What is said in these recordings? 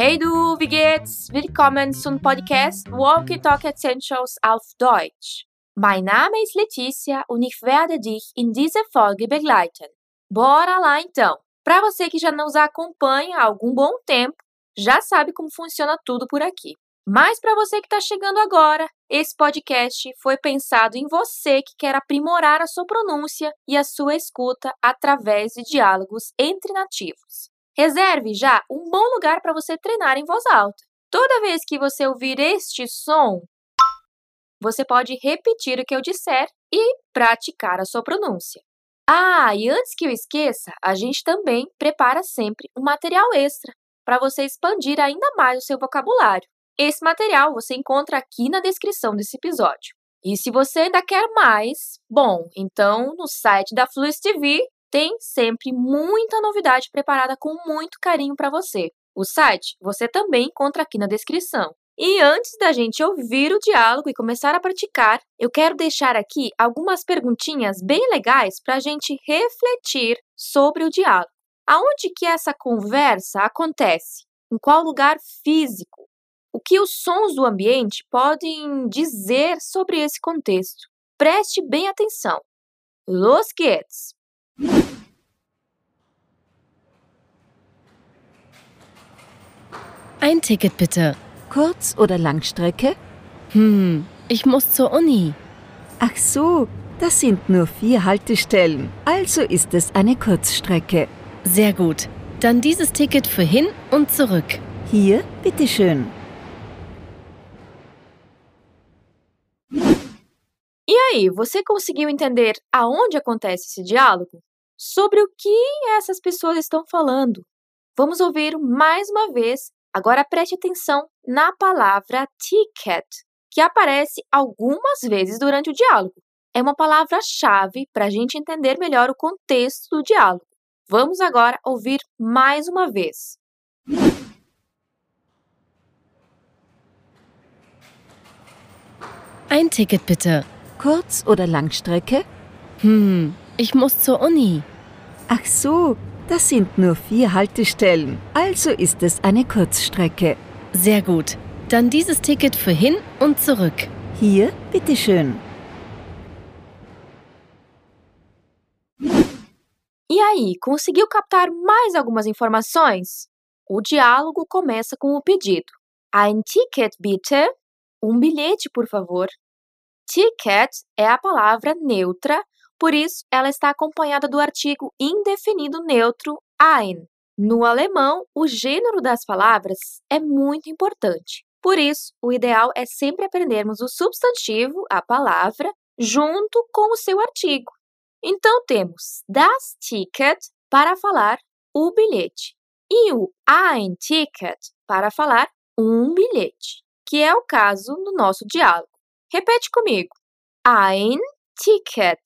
Hey du, wie geht's? Willkommen zum Podcast Walkie Talk Essentials auf Deutsch. Mein Name ist Letícia und ich werde dich in dieser Folge begleiten. Bora lá então! Para você que já nos acompanha há algum bom tempo, já sabe como funciona tudo por aqui. Mas para você que está chegando agora, esse podcast foi pensado em você que quer aprimorar a sua pronúncia e a sua escuta através de diálogos entre nativos. Reserve já um bom lugar para você treinar em voz alta. Toda vez que você ouvir este som, você pode repetir o que eu disser e praticar a sua pronúncia. Ah, e antes que eu esqueça, a gente também prepara sempre um material extra para você expandir ainda mais o seu vocabulário. Esse material você encontra aqui na descrição desse episódio. E se você ainda quer mais, bom, então no site da Fluis TV tem sempre muita novidade preparada com muito carinho para você. O site você também encontra aqui na descrição. E antes da gente ouvir o diálogo e começar a praticar, eu quero deixar aqui algumas perguntinhas bem legais para a gente refletir sobre o diálogo. Aonde que essa conversa acontece? Em qual lugar físico? O que os sons do ambiente podem dizer sobre esse contexto? Preste bem atenção. Los geht's! Ein Ticket bitte. Kurz- oder Langstrecke? Hm, ich muss zur Uni. Ach so, das sind nur vier Haltestellen, also ist es eine Kurzstrecke. Sehr gut. Dann dieses Ticket für hin und zurück. Hier, bitteschön. E aí, você conseguiu entender aonde acontece esse diálogo? Sobre o que essas pessoas estão falando? Vamos ouvir mais uma vez. Agora preste atenção na palavra ticket, que aparece algumas vezes durante o diálogo. É uma palavra-chave para a gente entender melhor o contexto do diálogo. Vamos agora ouvir mais uma vez. Ein Ticket bitte. Kurz- oder Langstrecke? Hm, ich muss zur Uni. Ach so, das sind nur vier Haltestellen, also ist es eine Kurzstrecke. Sehr gut. Dann dieses Ticket für hin und zurück. Hier, bitteschön. E aí, conseguiu captar mais algumas informações? O diálogo começa com o pedido. Ein Ticket bitte? Um bilhete, por favor. Ticket é a palavra neutra, por isso ela está acompanhada do artigo indefinido neutro ein. No alemão, o gênero das palavras é muito importante. Por isso, o ideal é sempre aprendermos o substantivo, a palavra, junto com o seu artigo. Então temos das Ticket para falar o bilhete e o ein Ticket para falar um bilhete, que é o caso no nosso diálogo. Repete comigo. Ein Ticket.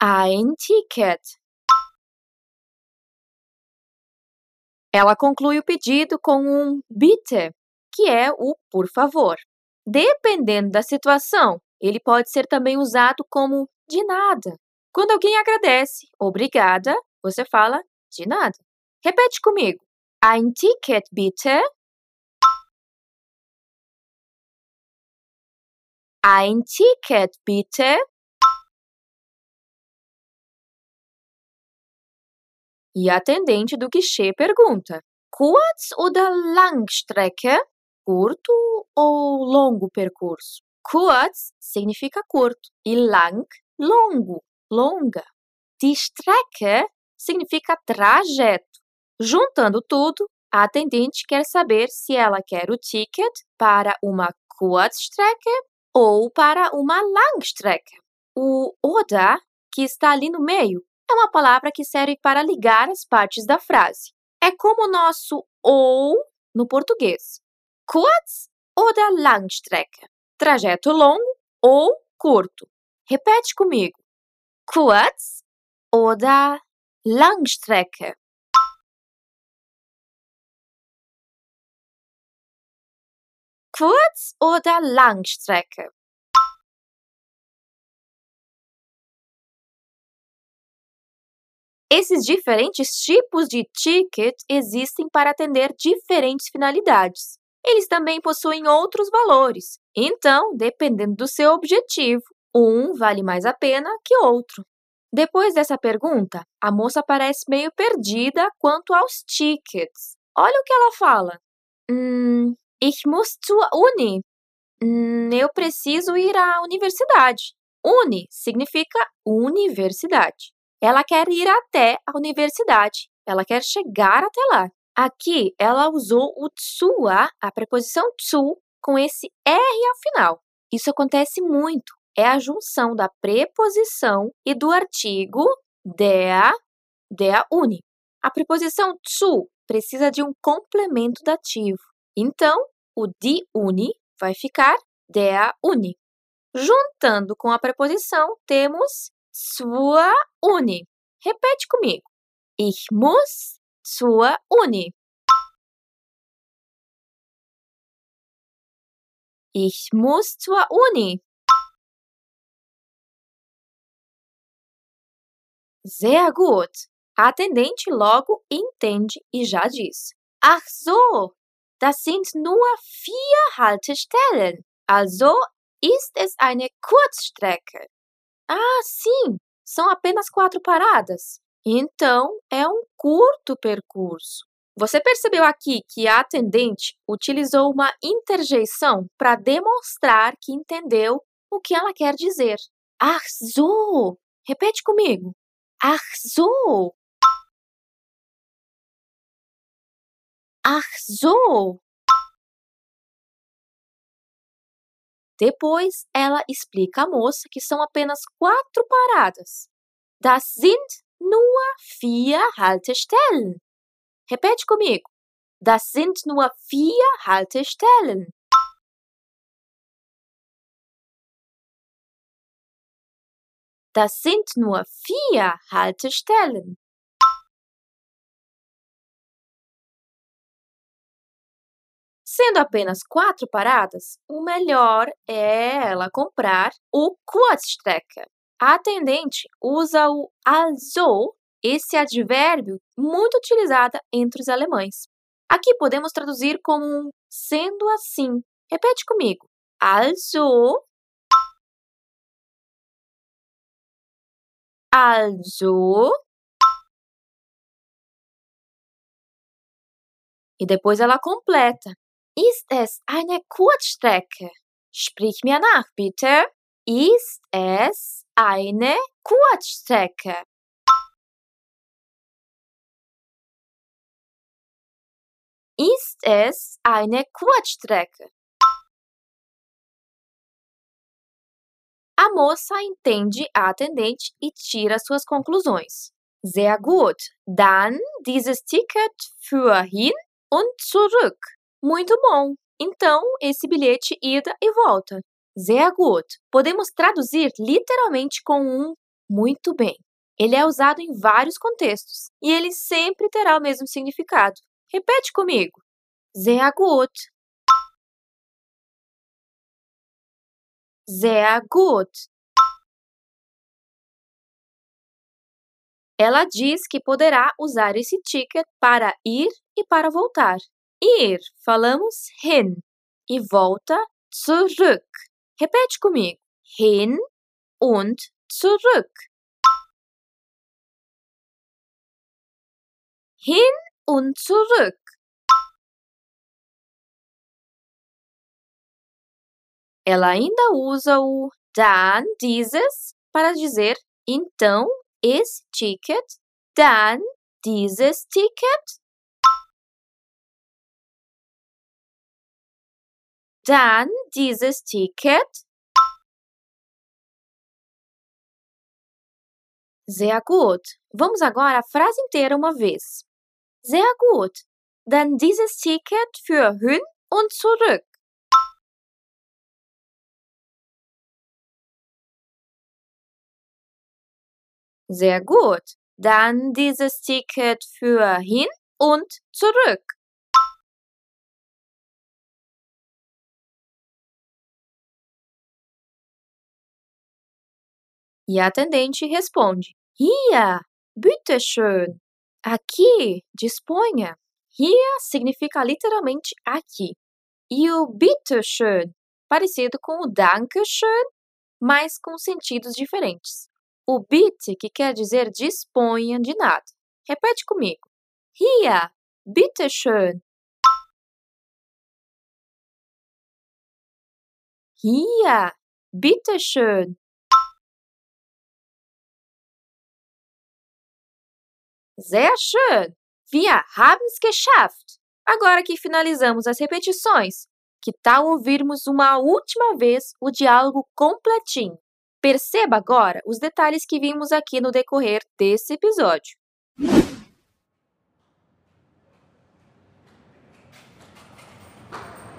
Ein Ticket. Ela conclui o pedido com um bitte, que é o por favor. Dependendo da situação, ele pode ser também usado como de nada. Quando alguém agradece, obrigada, você fala de nada. Repete comigo. Ein Ticket bitte. Ein Ticket bitte. E a atendente do guichê pergunta: Kurz oder Langstrecke? Curto ou longo percurso? Kurz significa curto e lang, longo, longa. Die Strecke significa trajeto. Juntando tudo, a atendente quer saber se ela quer o ticket para uma Kurzstrecke ou para uma Langstrecke. O oder, que está ali no meio, é uma palavra que serve para ligar as partes da frase. É como o nosso ou no português. Kurz oder Langstrecke? Trajeto longo ou curto? Repete comigo. Kurz oder Langstrecke? Kurz- oder Langstrecke? Esses diferentes tipos de ticket existem para atender diferentes finalidades. Eles também possuem outros valores, então, dependendo do seu objetivo, um vale mais a pena que outro. Depois dessa pergunta, a moça parece meio perdida quanto aos tickets. Olha o que ela fala. Hum, ich muss zur Uni. Hum, eu preciso ir à universidade. Uni significa universidade. Ela quer ir até a universidade. Ela quer chegar até lá. Aqui, ela usou o tsua, a preposição tsu, com esse R ao final. Isso acontece muito é a junção da preposição e do artigo der, der Uni. A preposição zu precisa de um complemento dativo. Então, o die Uni vai ficar der Uni. Juntando com a preposição, temos zur Uni. Repete comigo. Ich muss zur Uni. Ich muss zur Uni. Sehr gut. A atendente logo entende e já diz: Ach so, das sind nur vier Haltestellen. Also ist es eine Kurzstrecke. Ah, sim, são apenas quatro paradas. Então é um curto percurso. Você percebeu aqui que a atendente utilizou uma interjeição para demonstrar que entendeu o que ela quer dizer. Ach! Repete comigo. Ach so. Depois ela explica à moça que são apenas quatro paradas. Das sind nur vier Haltestellen. Repete comigo. Das sind nur vier Haltestellen. Das sind nur vier Haltestellen. Sendo apenas quatro paradas, o melhor é ela comprar o Kurzstrecke. A atendente usa o also, esse advérbio muito utilizado entre os alemães. Aqui podemos traduzir como sendo assim. Repete comigo. Also Also. E depois ela completa. Ist es eine Kurzstrecke? Sprich mir nach, bitte. Ist es eine Kurzstrecke? Ist es eine Kurzstrecke? A moça entende a atendente e tira suas conclusões. Sehr gut. Dann dieses Ticket für hin und zurück. Muito bom. Então, esse bilhete ida e volta. Sehr gut. Podemos traduzir literalmente com um muito bem. Ele é usado em vários contextos e ele sempre terá o mesmo significado. Repete comigo. Sehr gut. Sehr gut. Ela diz que poderá usar esse ticket para ir e para voltar. Ir, falamos hin. E volta, zurück. Repete comigo. Hin und zurück. Hin und zurück. Ela ainda usa o dann dieses para dizer então esse ticket, dann dieses Ticket, dann dieses Ticket. Sehr gut. Vamos agora a frase inteira uma vez. Sehr gut. Dann dieses Ticket für hin und zurück. Sehr gut. Dann dieses Ticket für hin und zurück. E a atendente responde: Hier, bitte schön. Aqui, disponha. Hier significa literalmente aqui. E o bitte schön, parecido com o danke schön, mas com sentidos diferentes. O bitte, que quer dizer disponha de nada. Repete comigo. Hier, bitte schön. Hier, bitte schön. Sehr schön! Wir haben's geschafft! Agora que finalizamos as repetições, que tal ouvirmos uma última vez o diálogo completinho? Perceba agora os detalhes que vimos aqui no decorrer desse episódio.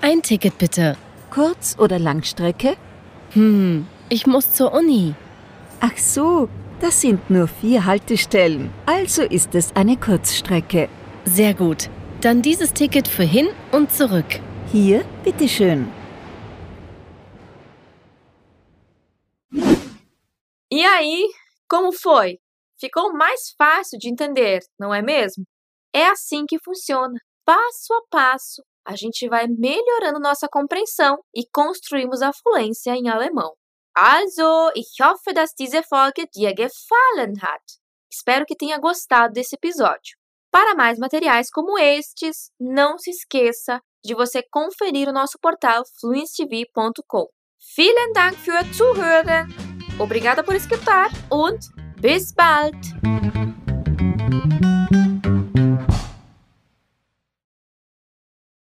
Ein Ticket bitte. Kurz- oder Langstrecke? Hm, ich muss zur Uni. Ach so, das sind nur vier Haltestellen, also ist es eine Kurzstrecke. Sehr gut. Dann dieses Ticket für hin und zurück. Hier, bitteschön. E aí, como foi? Ficou mais fácil de entender, não é mesmo? É assim que funciona. Passo a passo, a gente vai melhorando nossa compreensão e construímos a fluência em alemão. Also, ich hoffe, dass diese Folge dir gefallen hat. Espero que tenha gostado desse episódio. Para mais materiais como estes, não se esqueça de você conferir o nosso portal fluencetv.com. Vielen Dank für Zuhören! Obrigada por escutar und bis bald!